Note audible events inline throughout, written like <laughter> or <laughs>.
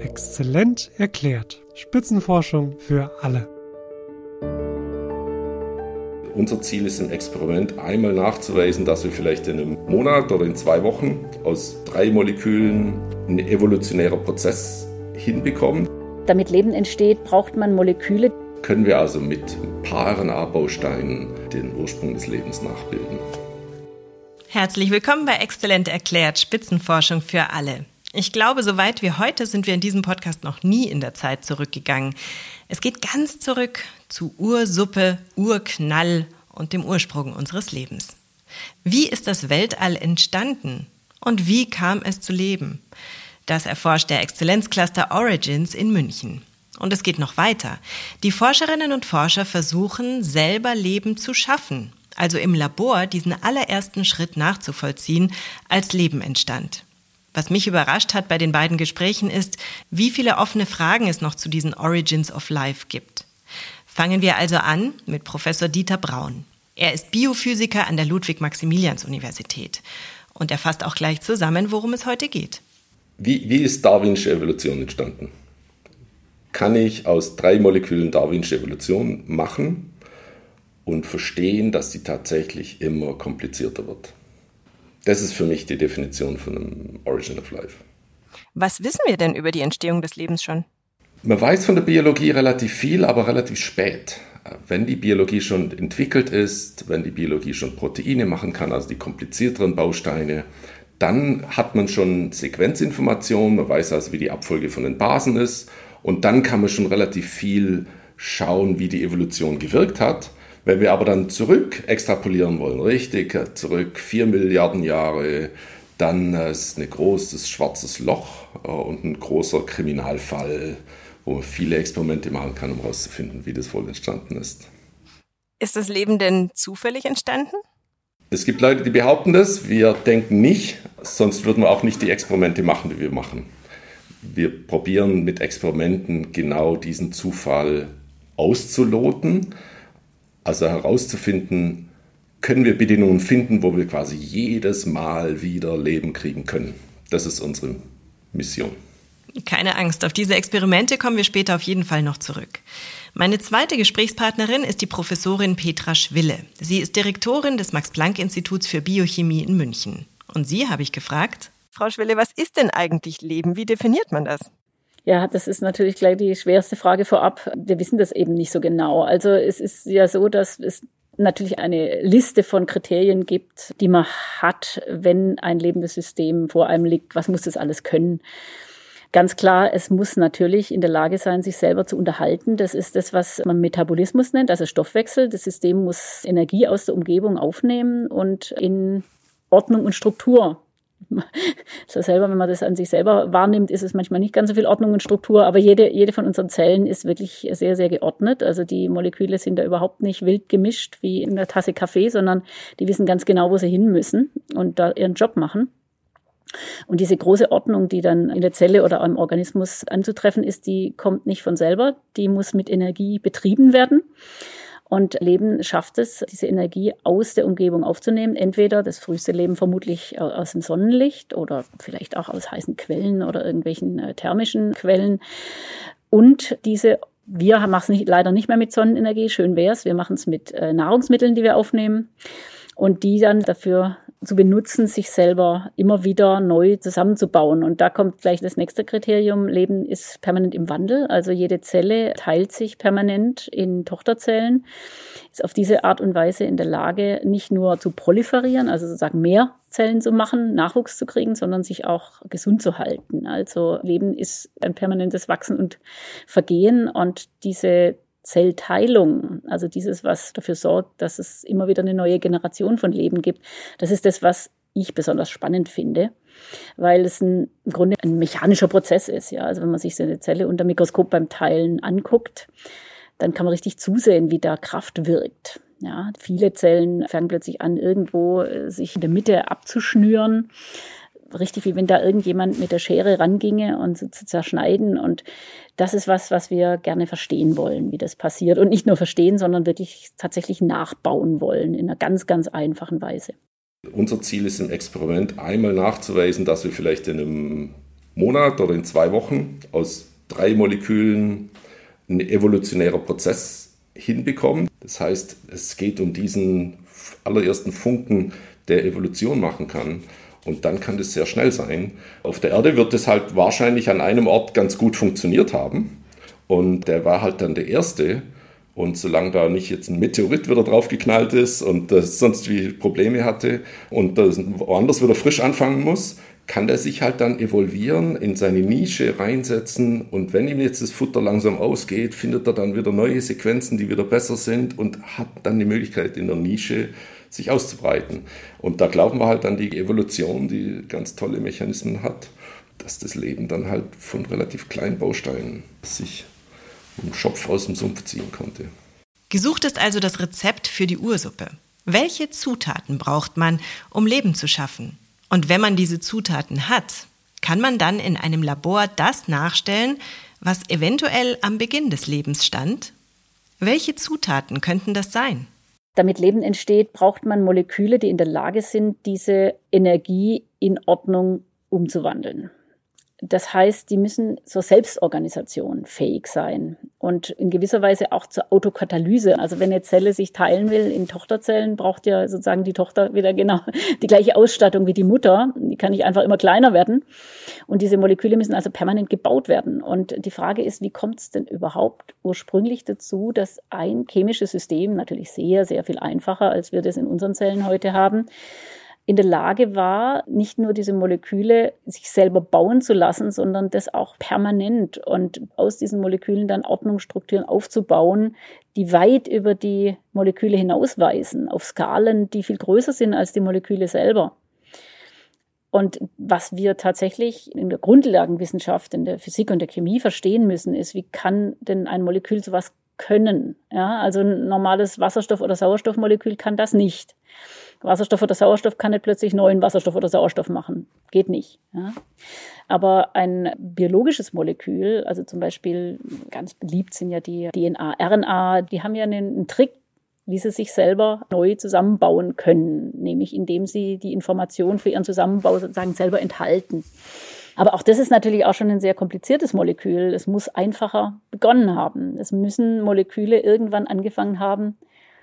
Exzellent erklärt. Spitzenforschung für alle. Unser Ziel ist im Experiment einmal nachzuweisen, dass wir vielleicht in einem Monat oder in zwei Wochen aus drei Molekülen einen evolutionären Prozess hinbekommen. Damit Leben entsteht, braucht man Moleküle. Können wir also mit Paaren A-Bausteinen den Ursprung des Lebens nachbilden. Herzlich willkommen bei Exzellent erklärt, Spitzenforschung für alle. Ich glaube, so weit wie heute sind wir in diesem Podcast noch nie in der Zeit zurückgegangen. Es geht ganz zurück zu Ursuppe, Urknall und dem Ursprung unseres Lebens. Wie ist das Weltall entstanden und wie kam es zu Leben? Das erforscht der Exzellenzcluster Origins in München. Und es geht noch weiter. Die Forscherinnen und Forscher versuchen, selber Leben zu schaffen, also im Labor diesen allerersten Schritt nachzuvollziehen, als Leben entstand. Was mich überrascht hat bei den beiden Gesprächen ist, wie viele offene Fragen es noch zu diesen Origins of Life gibt. Fangen wir also an mit Professor Dieter Braun. Er ist Biophysiker an der Ludwig-Maximilians-Universität. Und er fasst auch gleich zusammen, worum es heute geht. Wie, wie ist Darwinsche Evolution entstanden? Kann ich aus drei Molekülen Darwinsche Evolution machen und verstehen, dass sie tatsächlich immer komplizierter wird? Das ist für mich die Definition von einem Origin of Life. Was wissen wir denn über die Entstehung des Lebens schon? Man weiß von der Biologie relativ viel, aber relativ spät. Wenn die Biologie schon entwickelt ist, wenn die Biologie schon Proteine machen kann, also die komplizierteren Bausteine, dann hat man schon Sequenzinformationen, man weiß also, wie die Abfolge von den Basen ist und dann kann man schon relativ viel schauen, wie die Evolution gewirkt hat. Wenn wir aber dann zurück extrapolieren wollen, richtig zurück, 4 Milliarden Jahre, dann ist ein großes schwarzes Loch äh, und ein großer Kriminalfall, wo man viele Experimente machen kann, um herauszufinden, wie das wohl entstanden ist. Ist das Leben denn zufällig entstanden? Es gibt Leute, die behaupten das. Wir denken nicht, sonst würden wir auch nicht die Experimente machen, die wir machen. Wir probieren mit Experimenten genau diesen Zufall auszuloten also herauszufinden, können wir Bedingungen finden, wo wir quasi jedes Mal wieder Leben kriegen können. Das ist unsere Mission. Keine Angst, auf diese Experimente kommen wir später auf jeden Fall noch zurück. Meine zweite Gesprächspartnerin ist die Professorin Petra Schwille. Sie ist Direktorin des Max-Planck-Instituts für Biochemie in München. Und sie habe ich gefragt, Frau Schwille, was ist denn eigentlich Leben? Wie definiert man das? Ja, das ist natürlich gleich die schwerste Frage vorab. Wir wissen das eben nicht so genau. Also es ist ja so, dass es natürlich eine Liste von Kriterien gibt, die man hat, wenn ein lebendes System vor einem liegt. Was muss das alles können? Ganz klar, es muss natürlich in der Lage sein, sich selber zu unterhalten. Das ist das, was man Metabolismus nennt, also Stoffwechsel. Das System muss Energie aus der Umgebung aufnehmen und in Ordnung und Struktur <laughs> so selber, wenn man das an sich selber wahrnimmt, ist es manchmal nicht ganz so viel Ordnung und Struktur, aber jede, jede von unseren Zellen ist wirklich sehr, sehr geordnet. Also die Moleküle sind da überhaupt nicht wild gemischt wie in der Tasse Kaffee, sondern die wissen ganz genau, wo sie hin müssen und da ihren Job machen. Und diese große Ordnung, die dann in der Zelle oder im Organismus anzutreffen ist, die kommt nicht von selber, die muss mit Energie betrieben werden. Und Leben schafft es, diese Energie aus der Umgebung aufzunehmen. Entweder das früheste Leben vermutlich aus dem Sonnenlicht oder vielleicht auch aus heißen Quellen oder irgendwelchen äh, thermischen Quellen. Und diese wir machen es leider nicht mehr mit Sonnenenergie, schön wär's. Wir machen es mit äh, Nahrungsmitteln, die wir aufnehmen und die dann dafür zu benutzen, sich selber immer wieder neu zusammenzubauen. Und da kommt gleich das nächste Kriterium. Leben ist permanent im Wandel. Also jede Zelle teilt sich permanent in Tochterzellen, ist auf diese Art und Weise in der Lage, nicht nur zu proliferieren, also sozusagen mehr Zellen zu machen, Nachwuchs zu kriegen, sondern sich auch gesund zu halten. Also Leben ist ein permanentes Wachsen und Vergehen und diese Zellteilung, also dieses, was dafür sorgt, dass es immer wieder eine neue Generation von Leben gibt, das ist das, was ich besonders spannend finde, weil es ein, im Grunde ein mechanischer Prozess ist. Ja, also wenn man sich so eine Zelle unter Mikroskop beim Teilen anguckt, dann kann man richtig zusehen, wie da Kraft wirkt. Ja, viele Zellen fangen plötzlich an, irgendwo äh, sich in der Mitte abzuschnüren richtig wie wenn da irgendjemand mit der Schere ranginge und so zu zerschneiden. Und das ist was, was wir gerne verstehen wollen, wie das passiert. Und nicht nur verstehen, sondern wirklich tatsächlich nachbauen wollen in einer ganz, ganz einfachen Weise. Unser Ziel ist im Experiment einmal nachzuweisen, dass wir vielleicht in einem Monat oder in zwei Wochen aus drei Molekülen ein evolutionärer Prozess hinbekommen. Das heißt, es geht um diesen allerersten Funken, der Evolution machen kann. Und dann kann das sehr schnell sein. Auf der Erde wird es halt wahrscheinlich an einem Ort ganz gut funktioniert haben. Und der war halt dann der erste. Und solange da nicht jetzt ein Meteorit wieder draufgeknallt ist und das sonst wie Probleme hatte und das woanders wieder frisch anfangen muss, kann der sich halt dann evolvieren, in seine Nische reinsetzen und wenn ihm jetzt das Futter langsam ausgeht, findet er dann wieder neue Sequenzen, die wieder besser sind und hat dann die Möglichkeit in der Nische sich auszubreiten. Und da glauben wir halt an die Evolution, die ganz tolle Mechanismen hat, dass das Leben dann halt von relativ kleinen Bausteinen sich einen Schopf aus dem Sumpf ziehen konnte. Gesucht ist also das Rezept für die Ursuppe. Welche Zutaten braucht man, um Leben zu schaffen? Und wenn man diese Zutaten hat, kann man dann in einem Labor das nachstellen, was eventuell am Beginn des Lebens stand? Welche Zutaten könnten das sein? Damit Leben entsteht, braucht man Moleküle, die in der Lage sind, diese Energie in Ordnung umzuwandeln. Das heißt, die müssen zur Selbstorganisation fähig sein und in gewisser Weise auch zur Autokatalyse. Also wenn eine Zelle sich teilen will in Tochterzellen, braucht ja sozusagen die Tochter wieder genau <laughs> die gleiche Ausstattung wie die Mutter. Die kann nicht einfach immer kleiner werden. Und diese Moleküle müssen also permanent gebaut werden. Und die Frage ist, wie kommt es denn überhaupt ursprünglich dazu, dass ein chemisches System, natürlich sehr, sehr viel einfacher, als wir das in unseren Zellen heute haben, in der Lage war, nicht nur diese Moleküle sich selber bauen zu lassen, sondern das auch permanent und aus diesen Molekülen dann Ordnungsstrukturen aufzubauen, die weit über die Moleküle hinausweisen, auf Skalen, die viel größer sind als die Moleküle selber. Und was wir tatsächlich in der Grundlagenwissenschaft, in der Physik und der Chemie verstehen müssen, ist, wie kann denn ein Molekül sowas können? Ja, also ein normales Wasserstoff- oder Sauerstoffmolekül kann das nicht. Wasserstoff oder Sauerstoff kann nicht plötzlich neuen Wasserstoff oder Sauerstoff machen. Geht nicht. Ja. Aber ein biologisches Molekül, also zum Beispiel ganz beliebt sind ja die DNA, RNA, die haben ja einen, einen Trick, wie sie sich selber neu zusammenbauen können, nämlich indem sie die Information für ihren Zusammenbau sozusagen selber enthalten. Aber auch das ist natürlich auch schon ein sehr kompliziertes Molekül. Es muss einfacher begonnen haben. Es müssen Moleküle irgendwann angefangen haben,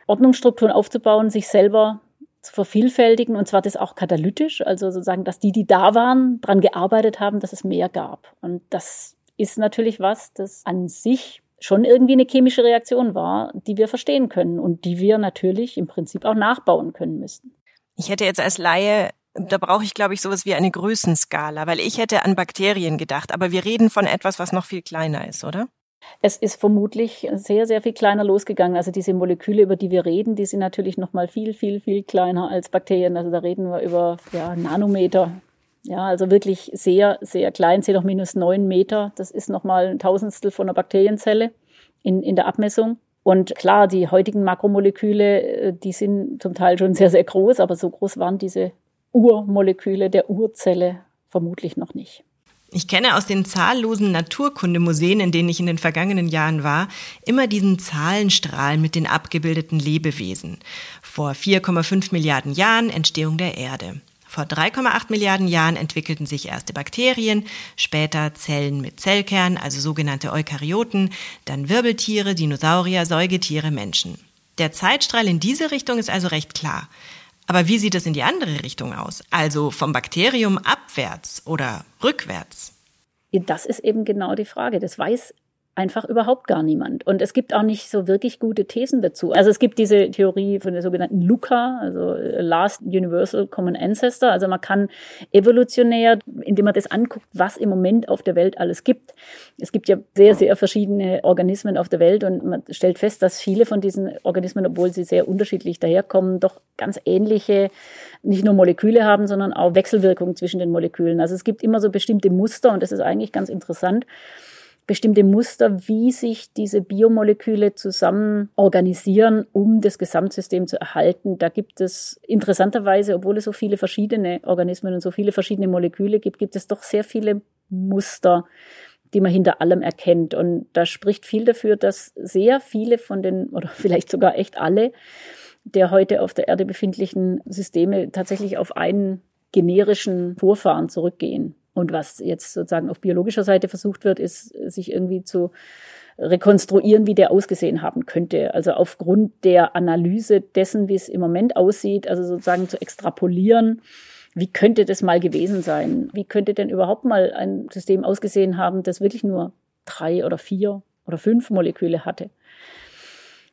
Ordnungsstrukturen aufzubauen, sich selber zu vervielfältigen und zwar das auch katalytisch, also sozusagen, dass die, die da waren, daran gearbeitet haben, dass es mehr gab. Und das ist natürlich was, das an sich schon irgendwie eine chemische Reaktion war, die wir verstehen können und die wir natürlich im Prinzip auch nachbauen können müssten. Ich hätte jetzt als Laie da brauche ich, glaube ich, sowas wie eine Größenskala, weil ich hätte an Bakterien gedacht, aber wir reden von etwas, was noch viel kleiner ist, oder? Es ist vermutlich sehr, sehr viel kleiner losgegangen. Also diese Moleküle, über die wir reden, die sind natürlich noch mal viel, viel, viel kleiner als Bakterien. Also da reden wir über ja, Nanometer. Ja, also wirklich sehr, sehr klein, 10 hoch minus 9 Meter. Das ist noch mal ein Tausendstel von einer Bakterienzelle in, in der Abmessung. Und klar, die heutigen Makromoleküle, äh, die sind zum Teil schon sehr, sehr groß, aber so groß waren diese Urmoleküle der Urzelle vermutlich noch nicht. Ich kenne aus den zahllosen Naturkundemuseen, in denen ich in den vergangenen Jahren war, immer diesen Zahlenstrahl mit den abgebildeten Lebewesen. Vor 4,5 Milliarden Jahren Entstehung der Erde. Vor 3,8 Milliarden Jahren entwickelten sich erste Bakterien, später Zellen mit Zellkern, also sogenannte Eukaryoten, dann Wirbeltiere, Dinosaurier, Säugetiere, Menschen. Der Zeitstrahl in diese Richtung ist also recht klar. Aber wie sieht es in die andere Richtung aus? Also vom Bakterium abwärts oder rückwärts? Das ist eben genau die Frage. Das weiß einfach überhaupt gar niemand. Und es gibt auch nicht so wirklich gute Thesen dazu. Also es gibt diese Theorie von der sogenannten LUCA, also äh, Last Universal Common Ancestor. Also man kann evolutionär, indem man das anguckt, was im Moment auf der Welt alles gibt. Es gibt ja sehr, sehr verschiedene Organismen auf der Welt und man stellt fest, dass viele von diesen Organismen, obwohl sie sehr unterschiedlich daherkommen, doch ganz ähnliche, nicht nur Moleküle haben, sondern auch Wechselwirkungen zwischen den Molekülen. Also es gibt immer so bestimmte Muster und das ist eigentlich ganz interessant bestimmte Muster, wie sich diese Biomoleküle zusammen organisieren, um das Gesamtsystem zu erhalten. Da gibt es interessanterweise, obwohl es so viele verschiedene Organismen und so viele verschiedene Moleküle gibt, gibt es doch sehr viele Muster, die man hinter allem erkennt. Und da spricht viel dafür, dass sehr viele von den, oder <laughs> vielleicht sogar echt alle, der heute auf der Erde befindlichen Systeme tatsächlich auf einen generischen Vorfahren zurückgehen. Und was jetzt sozusagen auf biologischer Seite versucht wird, ist, sich irgendwie zu rekonstruieren, wie der ausgesehen haben könnte. Also aufgrund der Analyse dessen, wie es im Moment aussieht, also sozusagen zu extrapolieren, wie könnte das mal gewesen sein? Wie könnte denn überhaupt mal ein System ausgesehen haben, das wirklich nur drei oder vier oder fünf Moleküle hatte?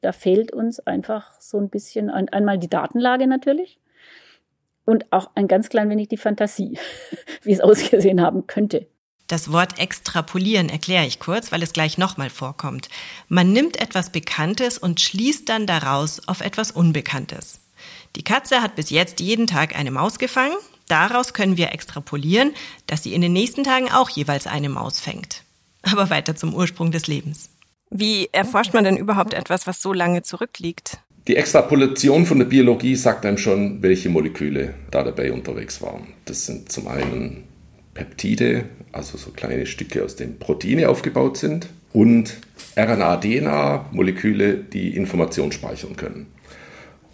Da fehlt uns einfach so ein bisschen einmal die Datenlage natürlich und auch ein ganz klein wenig die Fantasie, <laughs> wie es ausgesehen haben könnte. Das Wort extrapolieren erkläre ich kurz, weil es gleich nochmal vorkommt. Man nimmt etwas Bekanntes und schließt dann daraus auf etwas Unbekanntes. Die Katze hat bis jetzt jeden Tag eine Maus gefangen. Daraus können wir extrapolieren, dass sie in den nächsten Tagen auch jeweils eine Maus fängt. Aber weiter zum Ursprung des Lebens. Wie erforscht man denn überhaupt etwas, was so lange zurückliegt? Die Extrapolation von der Biologie sagt einem schon, welche Moleküle da dabei unterwegs waren. Das sind zum einen Peptide, also so kleine Stücke, aus denen Proteine aufgebaut sind, und RNA-DNA-Moleküle, die Information speichern können.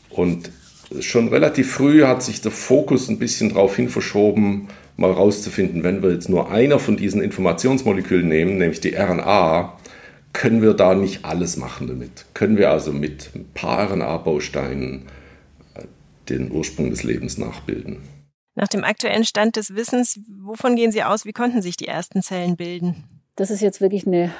Und schon relativ früh hat sich der Fokus ein bisschen darauf hin verschoben, mal rauszufinden, wenn wir jetzt nur einer von diesen Informationsmolekülen nehmen, nämlich die RNA, können wir da nicht alles machen damit? Können wir also mit ein paar RNA-Bausteinen äh, den Ursprung des Lebens nachbilden? Nach dem aktuellen Stand des Wissens, wovon gehen Sie aus? Wie konnten sich die ersten Zellen bilden? Das ist jetzt wirklich eine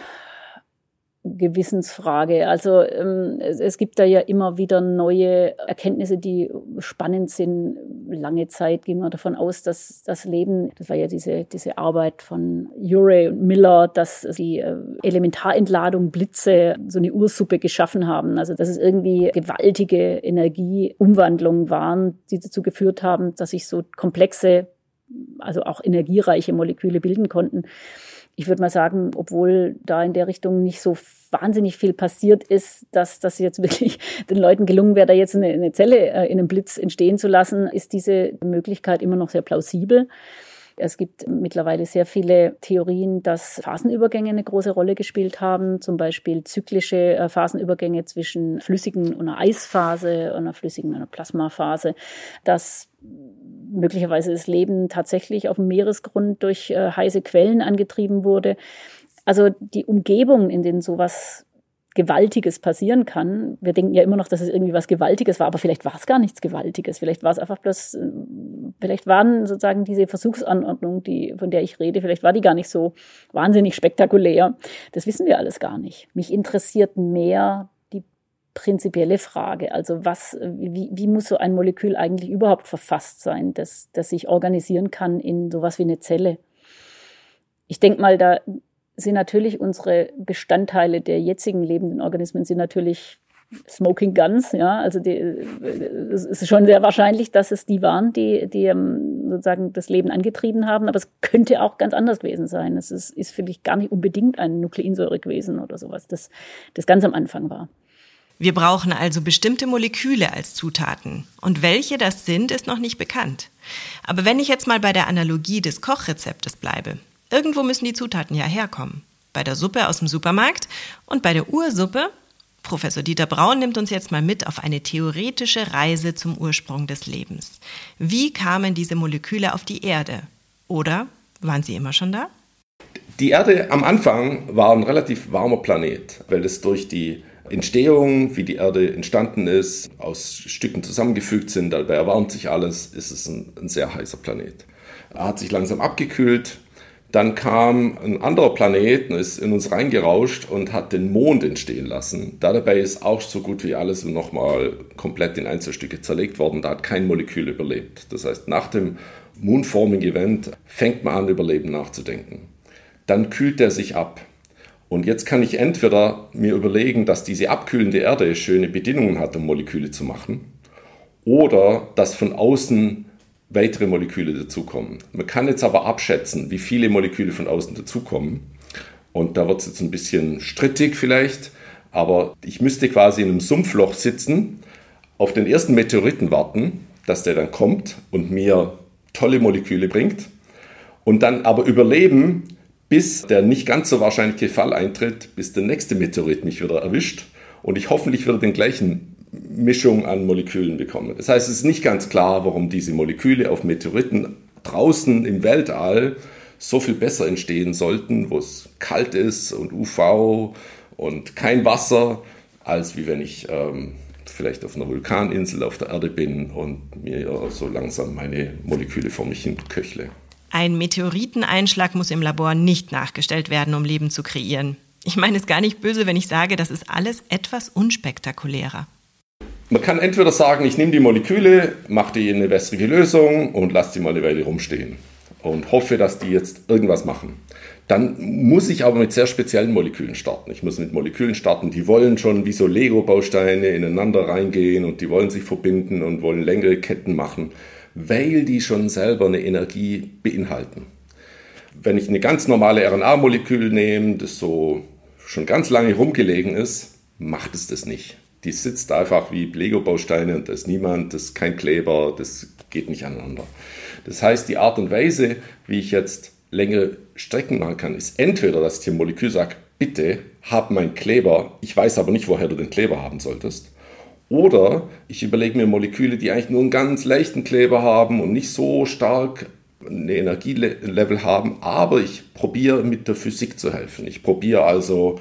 Gewissensfrage. Also ähm, es, es, gibt da ja immer wieder neue Erkenntnisse, die spannend sind. Lange Zeit ging man davon aus, dass das Leben, das war ja diese, diese Arbeit von Urey und Miller, dass die äh, Elementarentladung Blitze so eine Ursuppe geschaffen haben. Also dass es irgendwie gewaltige Energieumwandlungen waren, die dazu geführt haben, dass sich so komplexe, also auch energiereiche Moleküle bilden konnten ich würde mal sagen, obwohl da in der Richtung nicht so wahnsinnig viel passiert ist, dass das jetzt <laughs> wirklich den Leuten gelungen wäre, da jetzt eine, eine Zelle äh, in einem Blitz entstehen zu lassen, ist diese Möglichkeit immer noch sehr plausibel. Es gibt mittlerweile sehr viele Theorien, dass Phasenübergänge eine große Rolle gespielt haben, zum Beispiel zyklische äh, Phasenübergänge zwischen flüssigen und einer Eisphase einer flüssigen und einer Plasmaphase, dass möglicherweise das Leben tatsächlich auf dem Meeresgrund durch äh, heiße Quellen angetrieben wurde. Also die Umgebung, in denen sowas Gewaltiges passieren kann. Wir denken ja immer noch, dass es irgendwie was Gewaltiges war, aber vielleicht war es gar nichts Gewaltiges. Vielleicht war es einfach bloß, äh, vielleicht waren sozusagen diese Versuchsanordnung, die, von der ich rede, vielleicht war die gar nicht so wahnsinnig spektakulär. Das wissen wir alles gar nicht. Mich interessiert mehr die prinzipielle Frage. Also was, wie, wie muss so ein Molekül eigentlich überhaupt verfasst sein, dass, dass sich organisieren kann in sowas wie eine Zelle? Ich denke mal, da sind natürlich unsere Bestandteile der jetzigen lebenden Organismen sind natürlich Smoking Guns, ja, also die, es ist schon sehr wahrscheinlich, dass es die waren, die, die ähm, sozusagen das Leben angetrieben haben, aber es könnte auch ganz anders gewesen sein. Es ist, ist vielleicht gar nicht unbedingt ein Nukleinsäure gewesen oder sowas, das, das ganz am Anfang war. Wir brauchen also bestimmte Moleküle als Zutaten. Und welche das sind, ist noch nicht bekannt. Aber wenn ich jetzt mal bei der Analogie des Kochrezeptes bleibe, Irgendwo müssen die Zutaten ja herkommen. Bei der Suppe aus dem Supermarkt und bei der Ursuppe. Professor Dieter Braun nimmt uns jetzt mal mit auf eine theoretische Reise zum Ursprung des Lebens. Wie kamen diese Moleküle auf die Erde? Oder waren sie immer schon da? Die Erde am Anfang war ein relativ warmer Planet, weil es durch die Entstehung, wie die Erde entstanden ist, aus Stücken zusammengefügt sind, dabei erwärmt sich alles, ist es ein, ein sehr heißer Planet. Er hat sich langsam abgekühlt, dann kam ein anderer Planet und ist in uns reingerauscht und hat den Mond entstehen lassen. Da dabei ist auch so gut wie alles nochmal komplett in Einzelstücke zerlegt worden. Da hat kein Molekül überlebt. Das heißt, nach dem Moonforming Event fängt man an, über Leben nachzudenken. Dann kühlt er sich ab. Und jetzt kann ich entweder mir überlegen, dass diese abkühlende Erde schöne Bedingungen hat, um Moleküle zu machen, oder dass von außen weitere Moleküle dazukommen. Man kann jetzt aber abschätzen, wie viele Moleküle von außen dazukommen. Und da wird es jetzt ein bisschen strittig vielleicht, aber ich müsste quasi in einem Sumpfloch sitzen, auf den ersten Meteoriten warten, dass der dann kommt und mir tolle Moleküle bringt und dann aber überleben, bis der nicht ganz so wahrscheinliche Fall eintritt, bis der nächste Meteorit mich wieder erwischt und ich hoffentlich wieder den gleichen Mischung an Molekülen bekommen. Das heißt, es ist nicht ganz klar, warum diese Moleküle auf Meteoriten draußen im Weltall so viel besser entstehen sollten, wo es kalt ist und UV und kein Wasser, als wie wenn ich ähm, vielleicht auf einer Vulkaninsel auf der Erde bin und mir so langsam meine Moleküle vor mich hin köchle. Ein Meteoriteneinschlag muss im Labor nicht nachgestellt werden, um Leben zu kreieren. Ich meine es gar nicht böse, wenn ich sage, das ist alles etwas unspektakulärer. Man kann entweder sagen, ich nehme die Moleküle, mache die in eine wässrige Lösung und lasse die mal eine Weile rumstehen und hoffe, dass die jetzt irgendwas machen. Dann muss ich aber mit sehr speziellen Molekülen starten. Ich muss mit Molekülen starten, die wollen schon wie so Lego-Bausteine ineinander reingehen und die wollen sich verbinden und wollen längere Ketten machen, weil die schon selber eine Energie beinhalten. Wenn ich eine ganz normale RNA-Molekül nehme, das so schon ganz lange rumgelegen ist, macht es das nicht die sitzt einfach wie Lego-Bausteine und da ist niemand, das ist kein Kleber, das geht nicht aneinander. Das heißt, die Art und Weise, wie ich jetzt längere Strecken machen kann, ist entweder, dass ich dem Molekül sage, bitte hab meinen Kleber, ich weiß aber nicht, woher du den Kleber haben solltest. Oder ich überlege mir Moleküle, die eigentlich nur einen ganz leichten Kleber haben und nicht so stark eine Energielevel haben, aber ich probiere mit der Physik zu helfen. Ich probiere also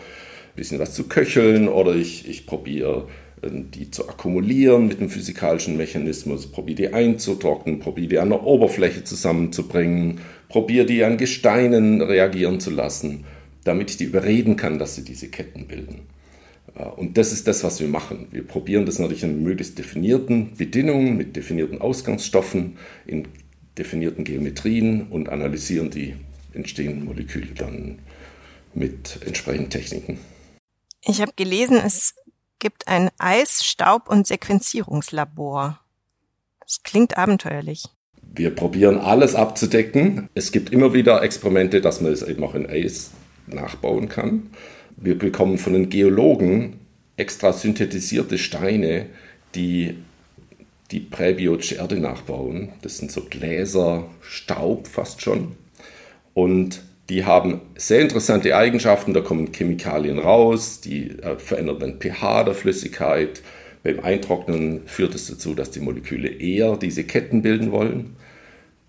bisschen was zu köcheln oder ich, ich probiere äh, die zu akkumulieren mit einem physikalischen Mechanismus, probiere die einzutrocknen, probiere die an der Oberfläche zusammenzubringen, probiere die an Gesteinen reagieren zu lassen, damit ich die überreden kann, dass sie diese Ketten bilden. Äh, und das ist das, was wir machen. Wir probieren das natürlich in möglichst definierten Bedingungen, mit definierten Ausgangsstoffen, in definierten Geometrien und analysieren die entstehenden Moleküle dann mit entsprechenden Techniken. Ich habe gelesen, es gibt ein Eis-, Staub- und Sequenzierungslabor. Das klingt abenteuerlich. Wir probieren alles abzudecken. Es gibt immer wieder Experimente, dass man es eben auch in Eis nachbauen kann. Wir bekommen von den Geologen extra synthetisierte Steine, die die präbiotische Erde nachbauen. Das sind so Gläser, Staub fast schon. Und die haben sehr interessante Eigenschaften, da kommen Chemikalien raus, die äh, verändern den pH der Flüssigkeit. Beim Eintrocknen führt es dazu, dass die Moleküle eher diese Ketten bilden wollen.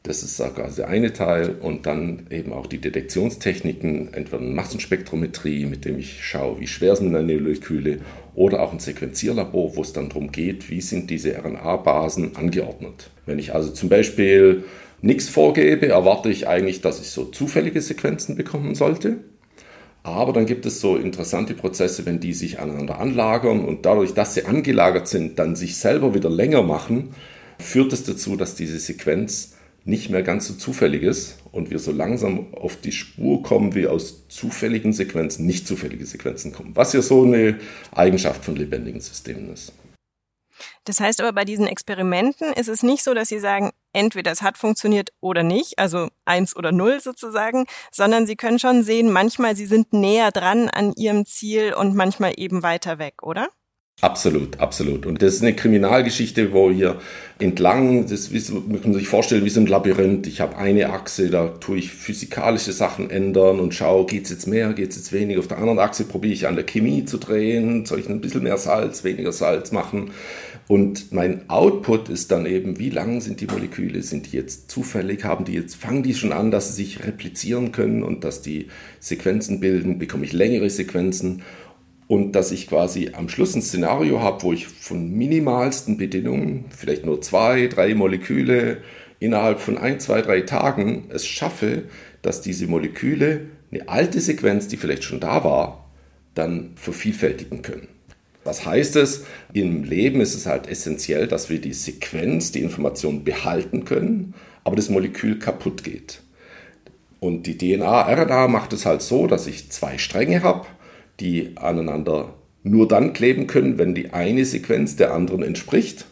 Das ist sogar der eine Teil. Und dann eben auch die Detektionstechniken, entweder Massenspektrometrie, mit dem ich schaue, wie schwer sind meine Moleküle, oder auch ein Sequenzierlabor, wo es dann darum geht, wie sind diese RNA-Basen angeordnet. Wenn ich also zum Beispiel nichts vorgebe, erwarte ich eigentlich, dass ich so zufällige Sequenzen bekommen sollte. Aber dann gibt es so interessante Prozesse, wenn die sich aneinander anlagern und dadurch, dass sie angelagert sind, dann sich selber wieder länger machen, führt es dazu, dass diese Sequenz nicht mehr ganz so zufällig ist und wir so langsam auf die Spur kommen, wie aus zufälligen Sequenzen nicht zufällige Sequenzen kommen. Was ja so eine Eigenschaft von lebendigen Systemen ist. Das heißt aber bei diesen Experimenten ist es nicht so, dass Sie sagen, entweder es hat funktioniert oder nicht, also eins oder null sozusagen, sondern Sie können schon sehen, manchmal Sie sind näher dran an Ihrem Ziel und manchmal eben weiter weg, oder? Absolut, absolut. Und das ist eine Kriminalgeschichte, wo hier entlang, das wie, man sich vorstellen wie so ein Labyrinth. Ich habe eine Achse, da tue ich physikalische Sachen ändern und schaue, geht es jetzt mehr, geht es jetzt weniger. Auf der anderen Achse probiere ich an der Chemie zu drehen, soll ich ein bisschen mehr Salz, weniger Salz machen. Und mein Output ist dann eben, wie lang sind die Moleküle? Sind die jetzt zufällig? Haben die jetzt, fangen die schon an, dass sie sich replizieren können und dass die Sequenzen bilden? Bekomme ich längere Sequenzen? Und dass ich quasi am Schluss ein Szenario habe, wo ich von minimalsten Bedingungen, vielleicht nur zwei, drei Moleküle, innerhalb von ein, zwei, drei Tagen es schaffe, dass diese Moleküle eine alte Sequenz, die vielleicht schon da war, dann vervielfältigen können. Was heißt es? Im Leben ist es halt essentiell, dass wir die Sequenz, die Information behalten können, aber das Molekül kaputt geht. Und die DNA-RNA macht es halt so, dass ich zwei Stränge habe, die aneinander nur dann kleben können, wenn die eine Sequenz der anderen entspricht.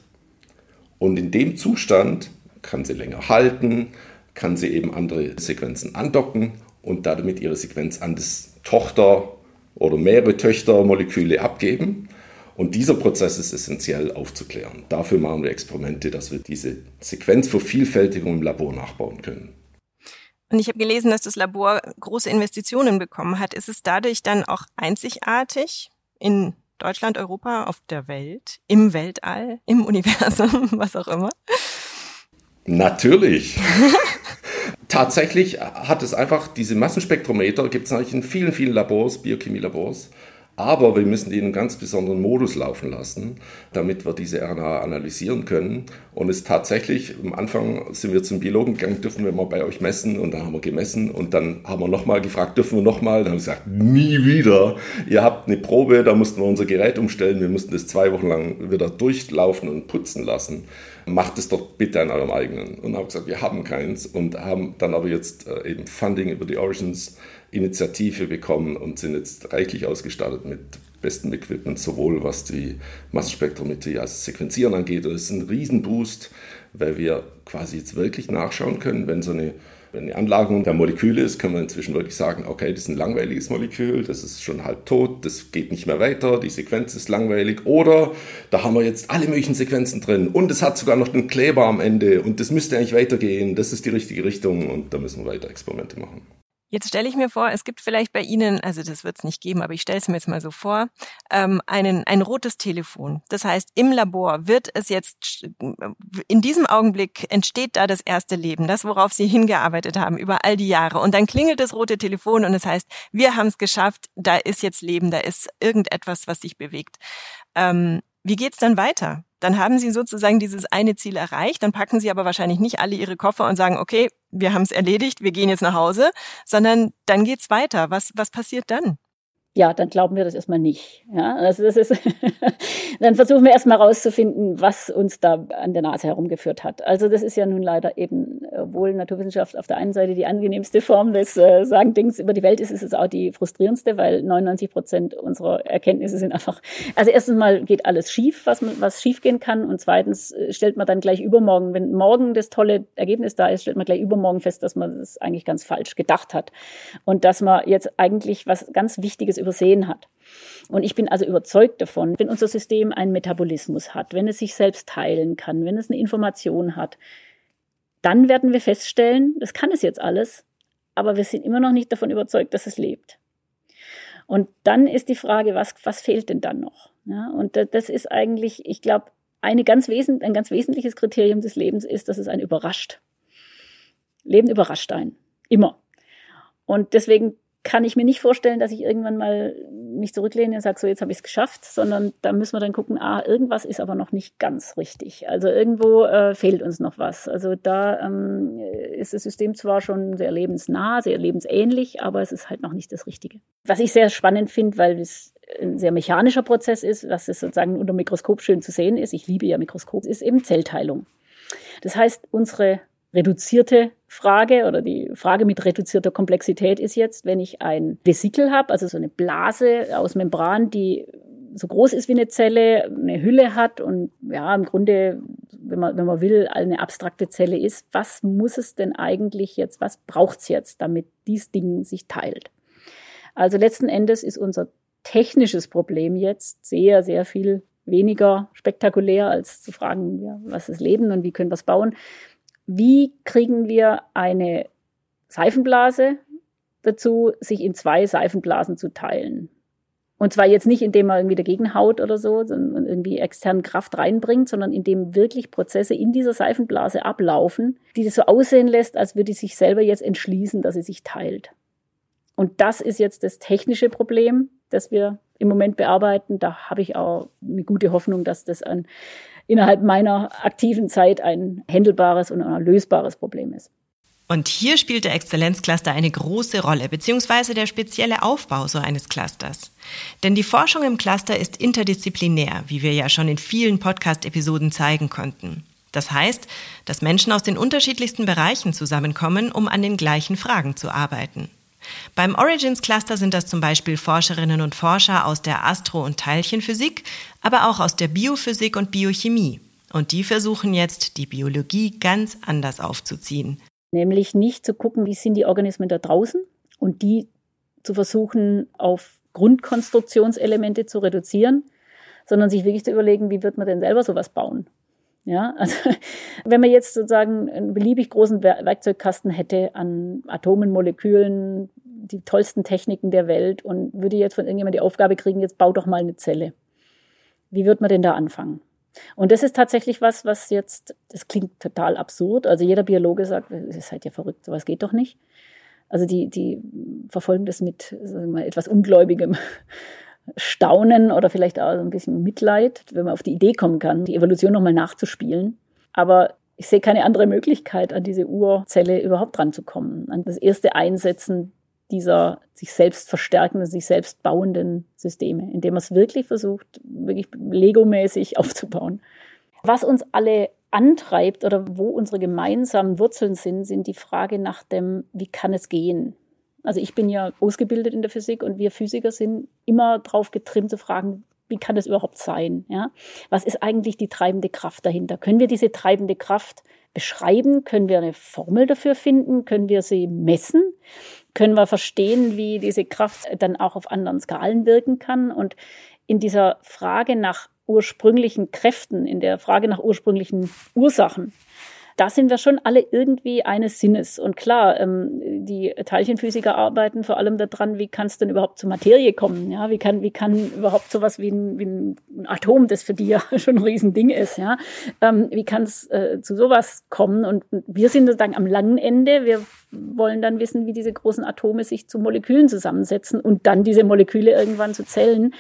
Und in dem Zustand kann sie länger halten, kann sie eben andere Sequenzen andocken und damit ihre Sequenz an das Tochter- oder mehrere Töchtermoleküle abgeben. Und dieser Prozess ist essentiell aufzuklären. Dafür machen wir Experimente, dass wir diese Sequenzvervielfältigung im Labor nachbauen können. Und ich habe gelesen, dass das Labor große Investitionen bekommen hat. Ist es dadurch dann auch einzigartig in Deutschland, Europa, auf der Welt, im Weltall, im Universum, <laughs> was auch immer? Natürlich. <laughs> Tatsächlich hat es einfach, diese Massenspektrometer gibt es eigentlich in vielen, vielen Labors, Biochemielabors. Aber wir müssen die in einem ganz besonderen Modus laufen lassen, damit wir diese RNA analysieren können. Und es tatsächlich, am Anfang sind wir zum Biologen gegangen, dürfen wir mal bei euch messen? Und dann haben wir gemessen und dann haben wir nochmal gefragt, dürfen wir nochmal? Dann haben sie gesagt, nie wieder. Ihr habt eine Probe, da mussten wir unser Gerät umstellen. Wir mussten das zwei Wochen lang wieder durchlaufen und putzen lassen. Macht es doch bitte an eurem eigenen. Und haben gesagt, wir haben keins und haben dann aber jetzt äh, eben Funding über die Origins Initiative bekommen und sind jetzt reichlich ausgestattet mit bestem Equipment, sowohl was die Massenspektrometrie als Sequenzieren angeht. Das ist ein Riesenboost, weil wir quasi jetzt wirklich nachschauen können, wenn so eine wenn eine Anlagerung der Moleküle ist, können wir inzwischen wirklich sagen, okay, das ist ein langweiliges Molekül, das ist schon halb tot, das geht nicht mehr weiter, die Sequenz ist langweilig. Oder da haben wir jetzt alle möglichen Sequenzen drin und es hat sogar noch einen Kleber am Ende und das müsste eigentlich weitergehen, das ist die richtige Richtung und da müssen wir weiter Experimente machen. Jetzt stelle ich mir vor, es gibt vielleicht bei Ihnen, also das wird es nicht geben, aber ich stelle es mir jetzt mal so vor, ähm, einen, ein rotes Telefon. Das heißt, im Labor wird es jetzt, in diesem Augenblick entsteht da das erste Leben, das, worauf Sie hingearbeitet haben über all die Jahre. Und dann klingelt das rote Telefon und es das heißt, wir haben es geschafft, da ist jetzt Leben, da ist irgendetwas, was sich bewegt. Ähm, wie geht's dann weiter? Dann haben Sie sozusagen dieses eine Ziel erreicht, dann packen Sie aber wahrscheinlich nicht alle Ihre Koffer und sagen, okay, wir haben es erledigt, wir gehen jetzt nach Hause, sondern dann geht's weiter. Was, was passiert dann? Ja, dann glauben wir das erstmal nicht. Ja, also das ist, <laughs> dann versuchen wir erstmal rauszufinden, was uns da an der Nase herumgeführt hat. Also das ist ja nun leider eben, obwohl Naturwissenschaft auf der einen Seite die angenehmste Form des äh, Sagen Dings über die Welt ist, ist es auch die frustrierendste, weil 99 Prozent unserer Erkenntnisse sind einfach, also erstens mal geht alles schief, was, man, was schief gehen kann und zweitens äh, stellt man dann gleich übermorgen, wenn morgen das tolle Ergebnis da ist, stellt man gleich übermorgen fest, dass man das eigentlich ganz falsch gedacht hat und dass man jetzt eigentlich was ganz Wichtiges übersehen hat. Und ich bin also überzeugt davon, wenn unser System einen Metabolismus hat, wenn es sich selbst teilen kann, wenn es eine Information hat, dann werden wir feststellen, das kann es jetzt alles, aber wir sind immer noch nicht davon überzeugt, dass es lebt. Und dann ist die Frage, was, was fehlt denn dann noch? Ja, und das ist eigentlich, ich glaube, eine ganz ein ganz wesentliches Kriterium des Lebens ist, dass es einen überrascht. Leben überrascht einen. Immer. Und deswegen kann ich mir nicht vorstellen, dass ich irgendwann mal mich zurücklehne und sage, so jetzt habe ich es geschafft, sondern da müssen wir dann gucken, ah, irgendwas ist aber noch nicht ganz richtig. Also irgendwo äh, fehlt uns noch was. Also da ähm, ist das System zwar schon sehr lebensnah, sehr lebensähnlich, aber es ist halt noch nicht das Richtige. Was ich sehr spannend finde, weil es ein sehr mechanischer Prozess ist, was es sozusagen unter Mikroskop schön zu sehen ist, ich liebe ja Mikroskop, ist eben Zellteilung. Das heißt, unsere reduzierte Frage oder die Frage mit reduzierter Komplexität ist jetzt, wenn ich ein Vesikel habe, also so eine Blase aus Membran, die so groß ist wie eine Zelle, eine Hülle hat und ja, im Grunde, wenn man, wenn man will, eine abstrakte Zelle ist, was muss es denn eigentlich jetzt, was braucht es jetzt, damit dieses Ding sich teilt? Also letzten Endes ist unser technisches Problem jetzt sehr, sehr viel weniger spektakulär, als zu fragen, ja, was ist Leben und wie können wir es bauen, wie kriegen wir eine Seifenblase dazu, sich in zwei Seifenblasen zu teilen. Und zwar jetzt nicht, indem man irgendwie dagegen haut oder so und irgendwie externe Kraft reinbringt, sondern indem wirklich Prozesse in dieser Seifenblase ablaufen, die das so aussehen lässt, als würde sie sich selber jetzt entschließen, dass sie sich teilt. Und das ist jetzt das technische Problem, das wir im Moment bearbeiten. Da habe ich auch eine gute Hoffnung, dass das ein innerhalb meiner aktiven Zeit ein händelbares und ein lösbares Problem ist. Und hier spielt der Exzellenzcluster eine große Rolle, beziehungsweise der spezielle Aufbau so eines Clusters. Denn die Forschung im Cluster ist interdisziplinär, wie wir ja schon in vielen Podcast-Episoden zeigen konnten. Das heißt, dass Menschen aus den unterschiedlichsten Bereichen zusammenkommen, um an den gleichen Fragen zu arbeiten. Beim Origins Cluster sind das zum Beispiel Forscherinnen und Forscher aus der Astro- und Teilchenphysik, aber auch aus der Biophysik und Biochemie. Und die versuchen jetzt, die Biologie ganz anders aufzuziehen. Nämlich nicht zu gucken, wie sind die Organismen da draußen und die zu versuchen, auf Grundkonstruktionselemente zu reduzieren, sondern sich wirklich zu überlegen, wie wird man denn selber sowas bauen? Ja, also <laughs> wenn man jetzt sozusagen einen beliebig großen Werkzeugkasten hätte an Atomen, Molekülen, die tollsten Techniken der Welt und würde jetzt von irgendjemand die Aufgabe kriegen, jetzt bau doch mal eine Zelle. Wie wird man denn da anfangen? Und das ist tatsächlich was, was jetzt, das klingt total absurd. Also jeder Biologe sagt, ihr seid ja verrückt, sowas geht doch nicht. Also die, die verfolgen das mit wir, etwas ungläubigem Staunen oder vielleicht auch ein bisschen Mitleid, wenn man auf die Idee kommen kann, die Evolution nochmal nachzuspielen. Aber ich sehe keine andere Möglichkeit, an diese Urzelle überhaupt ranzukommen, an das erste Einsetzen dieser sich selbst verstärkenden, sich selbst bauenden Systeme, indem man es wirklich versucht, wirklich Lego-mäßig <laughs> aufzubauen. Was uns alle antreibt oder wo unsere gemeinsamen Wurzeln sind, sind die Frage nach dem, wie kann es gehen? Also ich bin ja ausgebildet in der Physik und wir Physiker sind immer drauf getrimmt zu fragen, wie kann das überhaupt sein? Ja? Was ist eigentlich die treibende Kraft dahinter? Können wir diese treibende Kraft beschreiben? Können wir eine Formel dafür finden? Können wir sie messen? Können wir verstehen, wie diese Kraft dann auch auf anderen Skalen wirken kann? Und in dieser Frage nach ursprünglichen Kräften, in der Frage nach ursprünglichen Ursachen, da sind wir schon alle irgendwie eines Sinnes. Und klar, ähm, die Teilchenphysiker arbeiten vor allem daran, wie kann es denn überhaupt zur Materie kommen? Ja, wie kann, wie kann überhaupt sowas wie ein, wie ein Atom, das für die <laughs> ja schon ein Riesending ist, ja, ähm, wie kann es äh, zu sowas kommen? Und wir sind sozusagen am langen Ende. Wir wollen dann wissen, wie diese großen Atome sich zu Molekülen zusammensetzen und dann diese Moleküle irgendwann zu Zellen.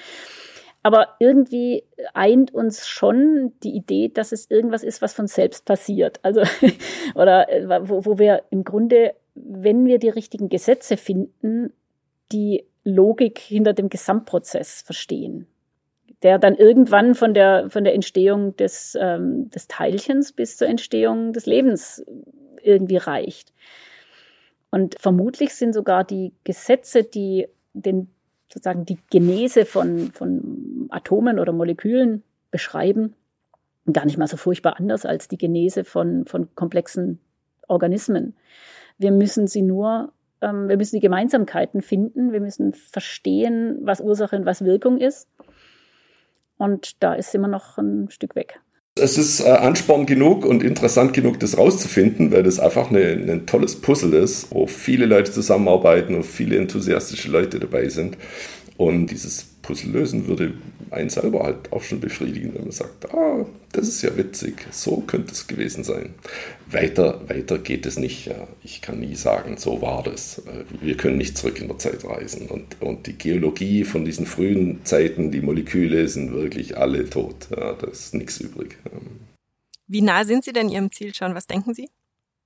Aber irgendwie eint uns schon die Idee, dass es irgendwas ist, was von selbst passiert. Also, <laughs> oder äh, wo, wo wir im Grunde, wenn wir die richtigen Gesetze finden, die Logik hinter dem Gesamtprozess verstehen. Der dann irgendwann von der, von der Entstehung des, ähm, des Teilchens bis zur Entstehung des Lebens irgendwie reicht. Und vermutlich sind sogar die Gesetze, die den sozusagen die Genese von, von Atomen oder Molekülen beschreiben, gar nicht mal so furchtbar anders als die Genese von, von komplexen Organismen. Wir müssen sie nur, ähm, wir müssen die Gemeinsamkeiten finden, wir müssen verstehen, was Ursache und was Wirkung ist. Und da ist immer noch ein Stück weg. Es ist äh, Ansporn genug und interessant genug, das rauszufinden, weil das einfach eine, ein tolles Puzzle ist, wo viele Leute zusammenarbeiten und viele enthusiastische Leute dabei sind. Und dieses Puzzle lösen würde einen selber halt auch schon befriedigen, wenn man sagt, ah, das ist ja witzig, so könnte es gewesen sein. Weiter, weiter geht es nicht. Ja. Ich kann nie sagen, so war das. Wir können nicht zurück in der Zeit reisen. Und, und die Geologie von diesen frühen Zeiten, die Moleküle sind wirklich alle tot. Ja, da ist nichts übrig. Wie nah sind Sie denn Ihrem Ziel schon? Was denken Sie?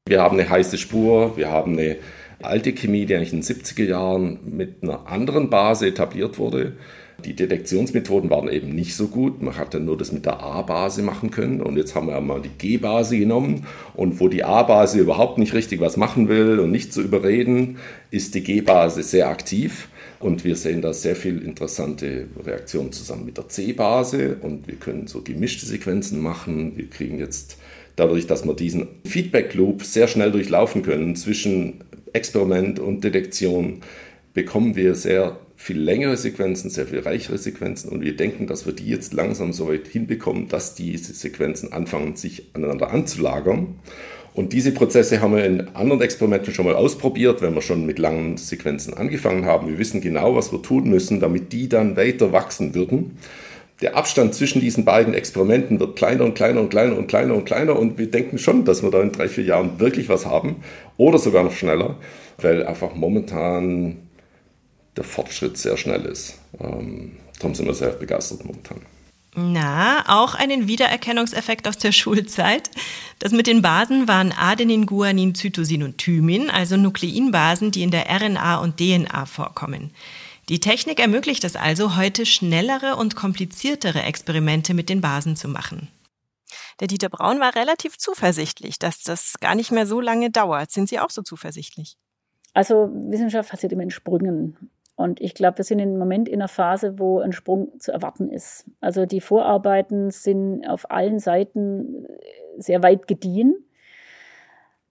Wir haben eine heiße Spur, wir haben eine alte Chemie, die eigentlich in den 70er Jahren mit einer anderen Base etabliert wurde. Die Detektionsmethoden waren eben nicht so gut. Man hatte nur das mit der A-Base machen können. Und jetzt haben wir mal die G-Base genommen. Und wo die A-Base überhaupt nicht richtig was machen will und nicht zu überreden, ist die G-Base sehr aktiv. Und wir sehen da sehr viel interessante Reaktionen zusammen mit der C-Base. Und wir können so gemischte Sequenzen machen. Wir kriegen jetzt dadurch, dass wir diesen Feedback-Loop sehr schnell durchlaufen können zwischen Experiment und Detektion bekommen wir sehr viel längere Sequenzen, sehr viel reichere Sequenzen und wir denken, dass wir die jetzt langsam so weit hinbekommen, dass diese Sequenzen anfangen, sich aneinander anzulagern. Und diese Prozesse haben wir in anderen Experimenten schon mal ausprobiert, wenn wir schon mit langen Sequenzen angefangen haben. Wir wissen genau, was wir tun müssen, damit die dann weiter wachsen würden der Abstand zwischen diesen beiden Experimenten wird kleiner und kleiner und kleiner und kleiner und kleiner und wir denken schon, dass wir da in drei, vier Jahren wirklich was haben oder sogar noch schneller, weil einfach momentan der Fortschritt sehr schnell ist. Ähm, darum sind wir sehr begeistert momentan. Na, auch einen Wiedererkennungseffekt aus der <laughs> Schulzeit. Das mit den Basen waren Adenin, Guanin, Zytosin und Thymin, also Nukleinbasen, die in der RNA und DNA vorkommen. Die Technik ermöglicht es also, heute schnellere und kompliziertere Experimente mit den Basen zu machen. Der Dieter Braun war relativ zuversichtlich, dass das gar nicht mehr so lange dauert. Sind Sie auch so zuversichtlich? Also Wissenschaft passiert immer in Sprüngen. Und ich glaube, wir sind im Moment in einer Phase, wo ein Sprung zu erwarten ist. Also die Vorarbeiten sind auf allen Seiten sehr weit gediehen.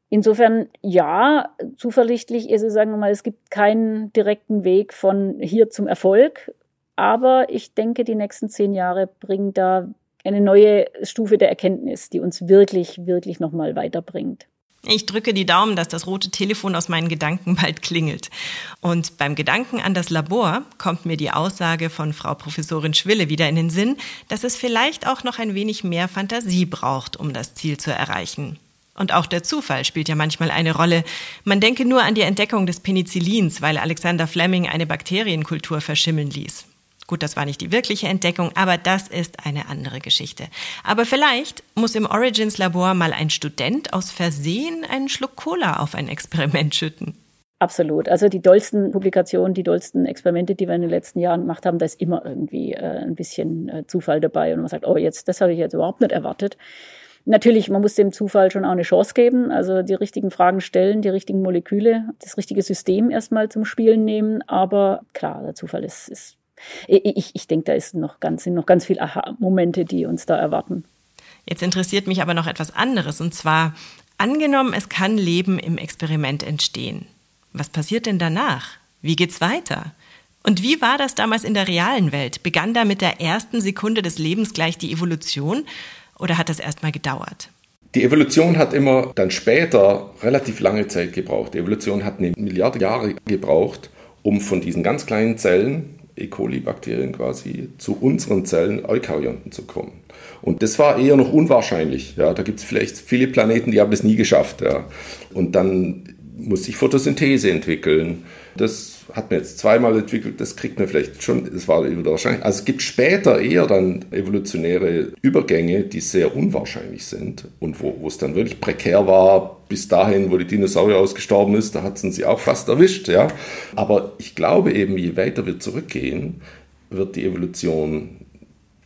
Insofern ja, zuversichtlich ist es, sagen wir mal, es gibt keinen direkten Weg von hier zum Erfolg. Aber ich denke, die nächsten zehn Jahre bringen da eine neue Stufe der Erkenntnis, die uns wirklich, wirklich nochmal weiterbringt. Ich drücke die Daumen, dass das rote Telefon aus meinen Gedanken bald klingelt. Und beim Gedanken an das Labor kommt mir die Aussage von Frau Professorin Schwille wieder in den Sinn, dass es vielleicht auch noch ein wenig mehr Fantasie braucht, um das Ziel zu erreichen. Und auch der Zufall spielt ja manchmal eine Rolle. Man denke nur an die Entdeckung des Penicillins, weil Alexander Fleming eine Bakterienkultur verschimmeln ließ. Gut, das war nicht die wirkliche Entdeckung, aber das ist eine andere Geschichte. Aber vielleicht muss im Origins Labor mal ein Student aus Versehen einen Schluck Cola auf ein Experiment schütten. Absolut. Also die dollsten Publikationen, die dollsten Experimente, die wir in den letzten Jahren gemacht haben, da ist immer irgendwie äh, ein bisschen äh, Zufall dabei und man sagt, oh, jetzt, das habe ich jetzt überhaupt nicht erwartet. Natürlich, man muss dem Zufall schon auch eine Chance geben, also die richtigen Fragen stellen, die richtigen Moleküle, das richtige System erstmal zum Spielen nehmen. Aber klar, der Zufall ist, ist ich, ich denke, da ist noch ganz, sind noch ganz viele Aha-Momente, die uns da erwarten. Jetzt interessiert mich aber noch etwas anderes, und zwar angenommen, es kann Leben im Experiment entstehen. Was passiert denn danach? Wie geht's weiter? Und wie war das damals in der realen Welt? Begann da mit der ersten Sekunde des Lebens gleich die Evolution oder hat das erstmal gedauert? Die Evolution hat immer dann später relativ lange Zeit gebraucht. Die Evolution hat eine Milliarde Jahre gebraucht, um von diesen ganz kleinen Zellen, E. coli-Bakterien quasi, zu unseren Zellen, Eukaryoten zu kommen. Und das war eher noch unwahrscheinlich. Ja, da gibt es vielleicht viele Planeten, die haben das nie geschafft. Ja. Und dann muss sich Photosynthese entwickeln. Das hat man jetzt zweimal entwickelt, das kriegt man vielleicht schon, das war wahrscheinlich. Also es gibt später eher dann evolutionäre Übergänge, die sehr unwahrscheinlich sind und wo, wo es dann wirklich prekär war, bis dahin, wo die Dinosaurier ausgestorben ist, da hatten sie auch fast erwischt, ja. Aber ich glaube eben, je weiter wir zurückgehen, wird die Evolution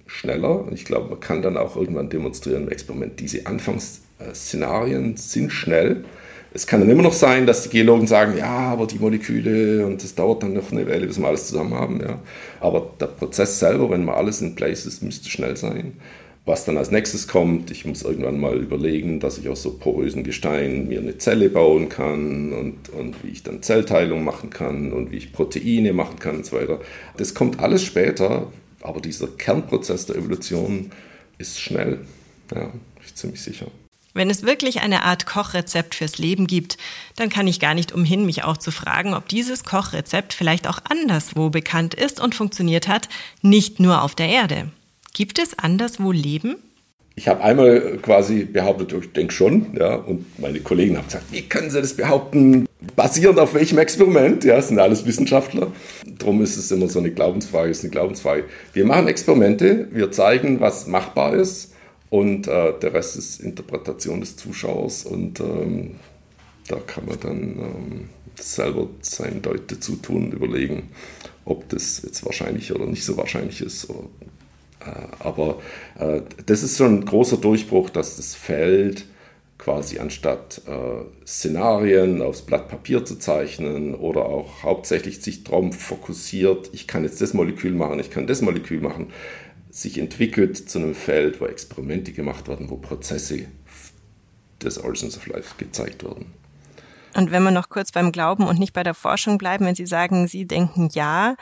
schneller. Und ich glaube, man kann dann auch irgendwann demonstrieren im Experiment, diese Anfangsszenarien sind schnell es kann dann immer noch sein, dass die Geologen sagen, ja, aber die Moleküle und das dauert dann noch eine Weile, bis wir alles zusammen haben. Ja. Aber der Prozess selber, wenn mal alles in place ist, müsste schnell sein. Was dann als nächstes kommt, ich muss irgendwann mal überlegen, dass ich aus so porösen Gesteinen mir eine Zelle bauen kann und, und wie ich dann Zellteilung machen kann und wie ich Proteine machen kann und so weiter. Das kommt alles später, aber dieser Kernprozess der Evolution ist schnell. Ja, bin ich ziemlich sicher. Wenn es wirklich eine Art Kochrezept fürs Leben gibt, dann kann ich gar nicht umhin, mich auch zu fragen, ob dieses Kochrezept vielleicht auch anderswo bekannt ist und funktioniert hat, nicht nur auf der Erde. Gibt es anderswo Leben? Ich habe einmal quasi behauptet, ich denke schon, ja, und meine Kollegen haben gesagt, wie können Sie das behaupten? Basierend auf welchem Experiment? Ja, sind alles Wissenschaftler. Darum ist es immer so eine Glaubensfrage, ist eine Glaubensfrage. Wir machen Experimente, wir zeigen, was machbar ist und äh, der Rest ist Interpretation des Zuschauers und ähm, da kann man dann ähm, selber sein Deut dazu tun und überlegen, ob das jetzt wahrscheinlich oder nicht so wahrscheinlich ist. Oder, äh, aber äh, das ist so ein großer Durchbruch, dass das Feld quasi anstatt äh, Szenarien aufs Blatt Papier zu zeichnen oder auch hauptsächlich sich darauf fokussiert, ich kann jetzt das Molekül machen, ich kann das Molekül machen, sich entwickelt zu einem Feld, wo Experimente gemacht werden, wo Prozesse des Origins of Life gezeigt werden. Und wenn wir noch kurz beim Glauben und nicht bei der Forschung bleiben, wenn Sie sagen, Sie denken ja,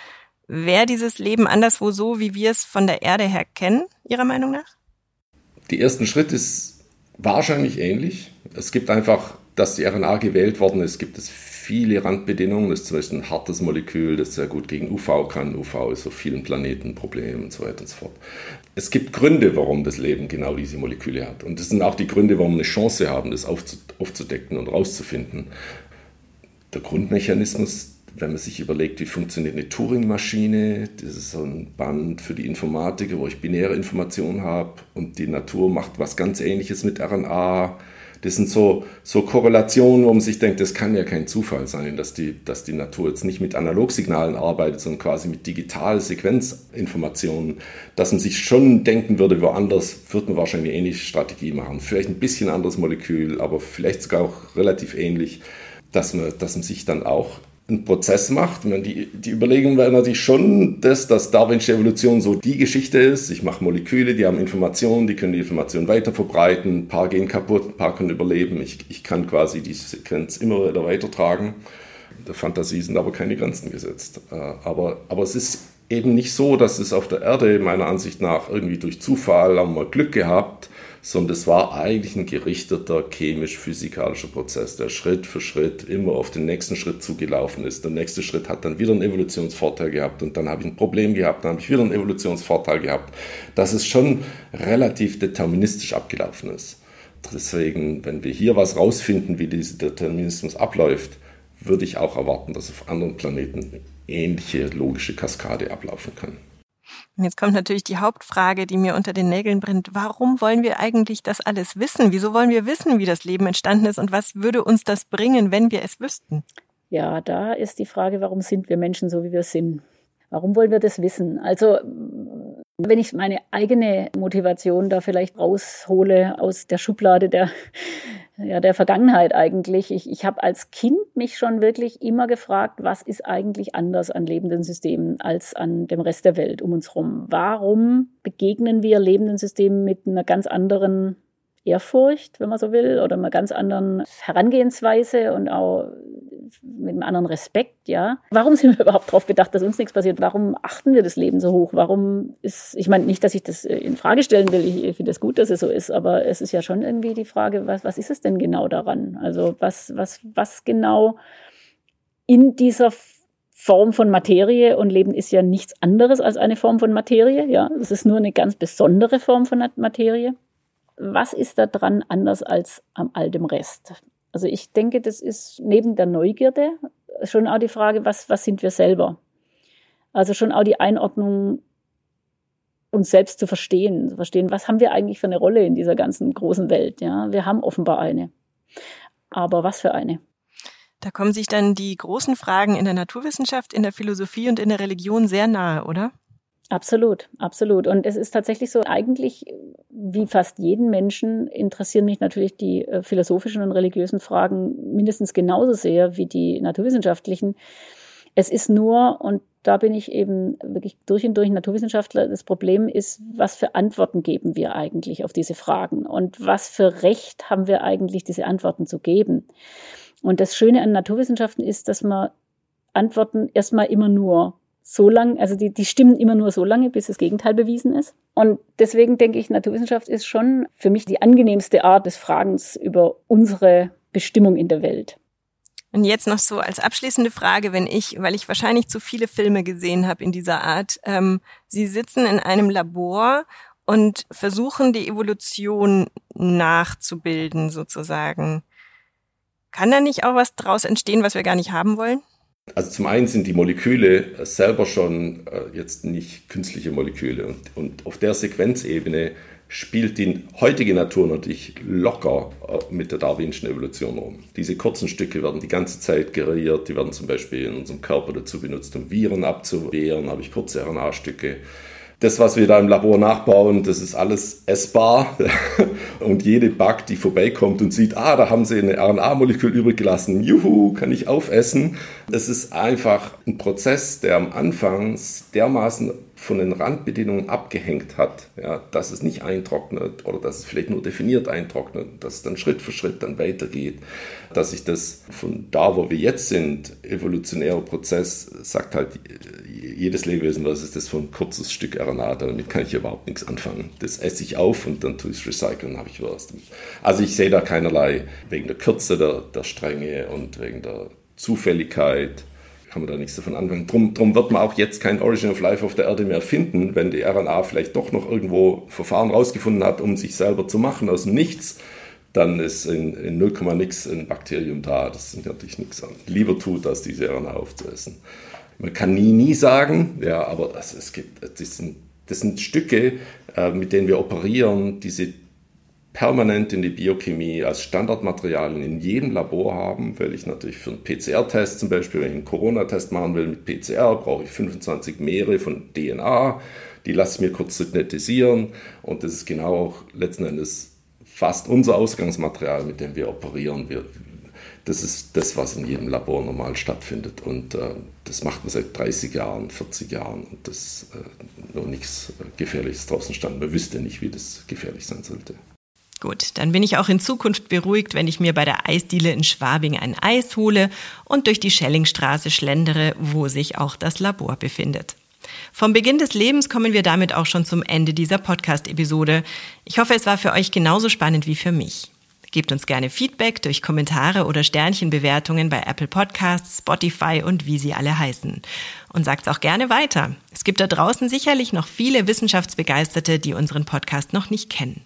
wäre dieses Leben anderswo so, wie wir es von der Erde her kennen, Ihrer Meinung nach? Die ersten Schritt ist wahrscheinlich ähnlich. Es gibt einfach, dass die RNA gewählt worden ist, gibt es viele Randbedingungen. Das ist zum Beispiel ein hartes Molekül, das sehr gut gegen UV kann. UV ist auf vielen Planeten ein Problem und so weiter und so fort. Es gibt Gründe, warum das Leben genau diese Moleküle hat. Und das sind auch die Gründe, warum wir eine Chance haben, das aufzudecken und rauszufinden. Der Grundmechanismus, wenn man sich überlegt, wie funktioniert eine Turing-Maschine, das ist so ein Band für die Informatiker, wo ich binäre Informationen habe und die Natur macht was ganz ähnliches mit RNA das sind so, so Korrelationen, wo man sich denkt, das kann ja kein Zufall sein, dass die, dass die Natur jetzt nicht mit Analogsignalen arbeitet, sondern quasi mit Digital-Sequenzinformationen, dass man sich schon denken würde, woanders würde man wahrscheinlich eine ähnliche Strategie machen. Vielleicht ein bisschen anderes Molekül, aber vielleicht sogar auch relativ ähnlich, dass man, dass man sich dann auch einen Prozess macht. Meine, die, die Überlegung wäre natürlich schon, dass, dass Darwinsche Evolution so die Geschichte ist. Ich mache Moleküle, die haben Informationen, die können die Informationen weiter verbreiten. Ein paar gehen kaputt, ein paar können überleben. Ich, ich kann quasi die Sequenz immer wieder weitertragen. Der Fantasie sind aber keine Grenzen gesetzt. Äh, aber, aber es ist eben nicht so, dass es auf der Erde meiner Ansicht nach irgendwie durch Zufall haben wir Glück gehabt, sondern es war eigentlich ein gerichteter chemisch-physikalischer Prozess, der Schritt für Schritt immer auf den nächsten Schritt zugelaufen ist. Der nächste Schritt hat dann wieder einen Evolutionsvorteil gehabt und dann habe ich ein Problem gehabt, dann habe ich wieder einen Evolutionsvorteil gehabt. Dass es schon relativ deterministisch abgelaufen ist. Deswegen, wenn wir hier was rausfinden, wie dieser Determinismus abläuft, würde ich auch erwarten, dass auf anderen Planeten ähnliche logische Kaskade ablaufen kann. Und jetzt kommt natürlich die Hauptfrage, die mir unter den Nägeln brennt. Warum wollen wir eigentlich das alles wissen? Wieso wollen wir wissen, wie das Leben entstanden ist und was würde uns das bringen, wenn wir es wüssten? Ja, da ist die Frage, warum sind wir Menschen so, wie wir sind? Warum wollen wir das wissen? Also, wenn ich meine eigene Motivation da vielleicht raushole aus der Schublade der ja, der Vergangenheit eigentlich. Ich, ich habe als Kind mich schon wirklich immer gefragt, was ist eigentlich anders an lebenden Systemen als an dem Rest der Welt um uns herum? Warum begegnen wir lebenden Systemen mit einer ganz anderen Ehrfurcht, wenn man so will, oder einer ganz anderen Herangehensweise und auch mit einem anderen Respekt, ja. Warum sind wir <laughs> überhaupt darauf bedacht, dass uns nichts passiert? Warum achten wir das Leben so hoch? Warum ist, ich meine nicht, dass ich das äh, in Frage stellen will, ich finde es gut, dass es so ist, aber es ist ja schon irgendwie die Frage, was, was ist es denn genau daran? Also was, was, was genau in dieser Form von Materie und Leben ist ja nichts anderes als eine Form von Materie, ja. Es ist nur eine ganz besondere Form von Materie. Was ist da dran anders als am all dem Rest? Also ich denke, das ist neben der Neugierde schon auch die Frage, was, was sind wir selber? Also schon auch die Einordnung, uns selbst zu verstehen, zu verstehen, was haben wir eigentlich für eine Rolle in dieser ganzen großen Welt? Ja, wir haben offenbar eine. Aber was für eine? Da kommen sich dann die großen Fragen in der Naturwissenschaft, in der Philosophie und in der Religion sehr nahe, oder? Absolut, absolut. Und es ist tatsächlich so, eigentlich wie fast jeden Menschen interessieren mich natürlich die äh, philosophischen und religiösen Fragen mindestens genauso sehr wie die naturwissenschaftlichen. Es ist nur, und da bin ich eben wirklich durch und durch Naturwissenschaftler, das Problem ist, was für Antworten geben wir eigentlich auf diese Fragen und was für Recht haben wir eigentlich, diese Antworten zu geben. Und das Schöne an Naturwissenschaften ist, dass man Antworten erstmal immer nur so lang, also die, die stimmen immer nur so lange, bis das Gegenteil bewiesen ist. Und deswegen denke ich, Naturwissenschaft ist schon für mich die angenehmste Art des Fragens über unsere Bestimmung in der Welt. Und jetzt noch so als abschließende Frage, wenn ich, weil ich wahrscheinlich zu viele Filme gesehen habe in dieser Art, ähm, Sie sitzen in einem Labor und versuchen die Evolution nachzubilden sozusagen. Kann da nicht auch was draus entstehen, was wir gar nicht haben wollen? Also zum einen sind die Moleküle selber schon äh, jetzt nicht künstliche Moleküle. Und, und auf der Sequenzebene spielt die heutige Natur natürlich locker äh, mit der darwinischen Evolution um. Diese kurzen Stücke werden die ganze Zeit geriert, die werden zum Beispiel in unserem Körper dazu benutzt, um Viren abzuwehren, habe ich kurze RNA-Stücke das, was wir da im Labor nachbauen, das ist alles essbar. <laughs> Und jede Bug, die vorbeikommt und sieht, ah, da haben sie eine RNA-Molekül übrig gelassen, juhu, kann ich aufessen. Es ist einfach ein Prozess, der am Anfang dermaßen von den Randbedingungen abgehängt hat, ja, dass es nicht eintrocknet oder dass es vielleicht nur definiert eintrocknet, dass es dann Schritt für Schritt dann weitergeht, dass sich das von da, wo wir jetzt sind, evolutionärer Prozess, sagt halt jedes Lebewesen, was ist das für ein kurzes Stück RNA, damit kann ich überhaupt nichts anfangen. Das esse ich auf und dann tue ich es recyceln, habe ich was. Also ich sehe da keinerlei, wegen der Kürze der, der Stränge und wegen der Zufälligkeit, kann man da nichts davon anfangen. Drum, drum wird man auch jetzt kein Origin of Life auf der Erde mehr finden, wenn die RNA vielleicht doch noch irgendwo Verfahren rausgefunden hat, um sich selber zu machen aus dem Nichts. Dann ist in, in 0, nix ein Bakterium da, das natürlich nichts. Lieber tut, als diese RNA aufzuessen. Man kann nie, nie sagen, ja, aber also es gibt, das sind, das sind Stücke, äh, mit denen wir operieren, diese permanent in die Biochemie als Standardmaterialien in jedem Labor haben, weil ich natürlich für einen PCR-Test zum Beispiel, wenn ich einen Corona-Test machen will mit PCR, brauche ich 25 Meere von DNA, die lasse ich mir kurz synthetisieren und das ist genau auch letzten Endes fast unser Ausgangsmaterial, mit dem wir operieren. Wir, das ist das, was in jedem Labor normal stattfindet und äh, das macht man seit 30 Jahren, 40 Jahren und das äh, noch nichts äh, Gefährliches draußen stand. Man wüsste nicht, wie das gefährlich sein sollte. Gut, dann bin ich auch in Zukunft beruhigt, wenn ich mir bei der Eisdiele in Schwabing ein Eis hole und durch die Schellingstraße schlendere, wo sich auch das Labor befindet. Vom Beginn des Lebens kommen wir damit auch schon zum Ende dieser Podcast-Episode. Ich hoffe, es war für euch genauso spannend wie für mich. Gebt uns gerne Feedback durch Kommentare oder Sternchenbewertungen bei Apple Podcasts, Spotify und wie sie alle heißen. Und sagt's auch gerne weiter. Es gibt da draußen sicherlich noch viele Wissenschaftsbegeisterte, die unseren Podcast noch nicht kennen.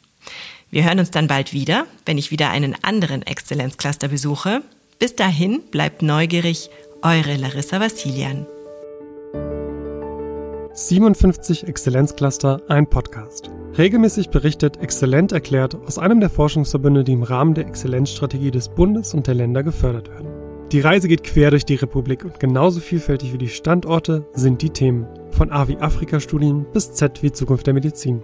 Wir hören uns dann bald wieder, wenn ich wieder einen anderen Exzellenzcluster besuche. Bis dahin bleibt neugierig, eure Larissa Vassilian. 57 Exzellenzcluster, ein Podcast. Regelmäßig berichtet Exzellent erklärt aus einem der Forschungsverbünde, die im Rahmen der Exzellenzstrategie des Bundes und der Länder gefördert werden. Die Reise geht quer durch die Republik und genauso vielfältig wie die Standorte sind die Themen. Von A wie Afrika-Studien bis Z wie Zukunft der Medizin.